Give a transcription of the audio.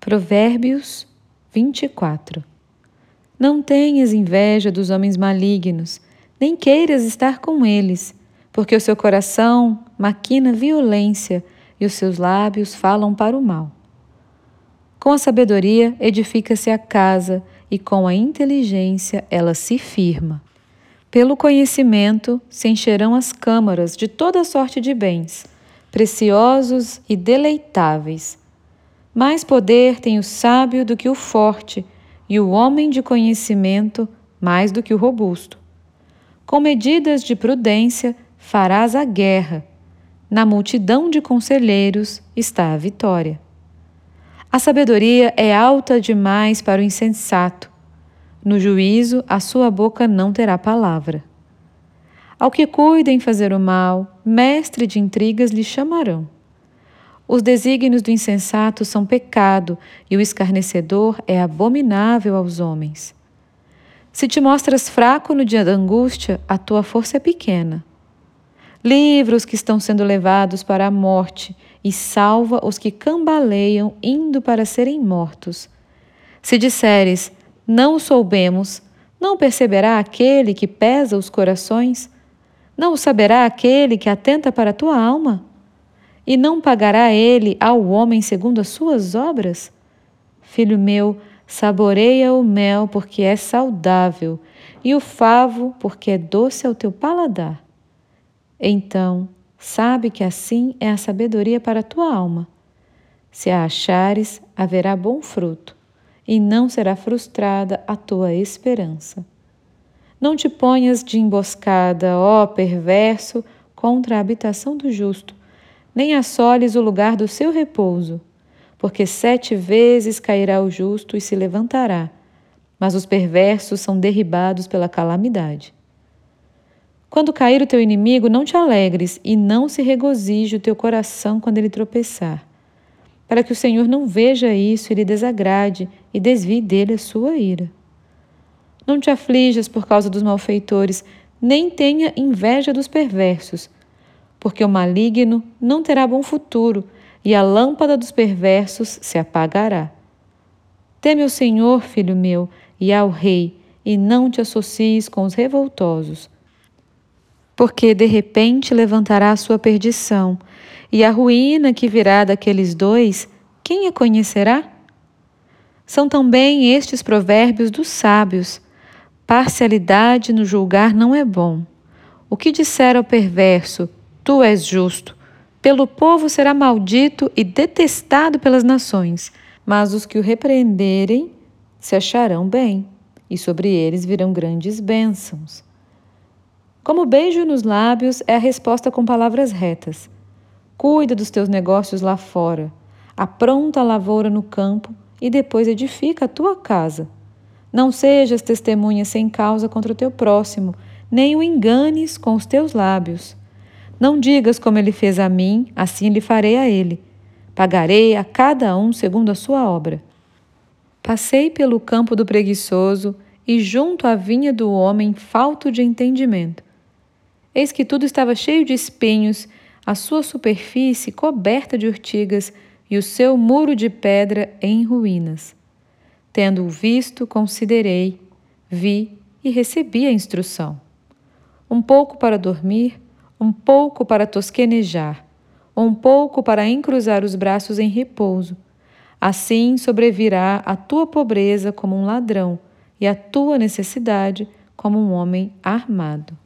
Provérbios 24 Não tenhas inveja dos homens malignos, nem queiras estar com eles, porque o seu coração maquina violência e os seus lábios falam para o mal. Com a sabedoria edifica-se a casa, e com a inteligência ela se firma. Pelo conhecimento se encherão as câmaras de toda sorte de bens, preciosos e deleitáveis. Mais poder tem o sábio do que o forte, e o homem de conhecimento mais do que o robusto. Com medidas de prudência farás a guerra, na multidão de conselheiros está a vitória. A sabedoria é alta demais para o insensato, no juízo, a sua boca não terá palavra. Ao que cuida em fazer o mal, mestre de intrigas lhe chamarão. Os desígnios do insensato são pecado, e o escarnecedor é abominável aos homens. Se te mostras fraco no dia da angústia, a tua força é pequena. Livra os que estão sendo levados para a morte e salva os que cambaleiam indo para serem mortos. Se disseres, não soubemos, não perceberá aquele que pesa os corações? Não o saberá aquele que atenta para a tua alma? E não pagará ele ao homem segundo as suas obras? Filho meu, saboreia o mel porque é saudável, e o favo porque é doce ao teu paladar. Então, sabe que assim é a sabedoria para a tua alma. Se a achares, haverá bom fruto e não será frustrada a tua esperança. Não te ponhas de emboscada, ó perverso, contra a habitação do justo, nem assoles o lugar do seu repouso, porque sete vezes cairá o justo e se levantará, mas os perversos são derribados pela calamidade. Quando cair o teu inimigo, não te alegres e não se regozije o teu coração quando ele tropeçar para que o Senhor não veja isso e lhe desagrade e desvie dele a sua ira. Não te aflijas por causa dos malfeitores, nem tenha inveja dos perversos, porque o maligno não terá bom futuro e a lâmpada dos perversos se apagará. Teme ao Senhor, filho meu, e ao Rei, e não te associes com os revoltosos, porque de repente levantará a sua perdição e a ruína que virá daqueles dois, quem a conhecerá? São também estes provérbios dos sábios: parcialidade no julgar não é bom. O que disser ao perverso, tu és justo, pelo povo será maldito e detestado pelas nações, mas os que o repreenderem se acharão bem, e sobre eles virão grandes bênçãos. Como beijo nos lábios é a resposta com palavras retas. Cuida dos teus negócios lá fora. Apronta a lavoura no campo e depois edifica a tua casa. Não sejas testemunha sem causa contra o teu próximo, nem o enganes com os teus lábios. Não digas como ele fez a mim, assim lhe farei a ele. Pagarei a cada um segundo a sua obra. Passei pelo campo do preguiçoso e junto à vinha do homem falto de entendimento. Eis que tudo estava cheio de espinhos a sua superfície coberta de urtigas e o seu muro de pedra em ruínas. Tendo-o visto, considerei, vi e recebi a instrução. Um pouco para dormir, um pouco para tosquenejar, um pouco para encruzar os braços em repouso. Assim sobrevirá a tua pobreza como um ladrão e a tua necessidade como um homem armado.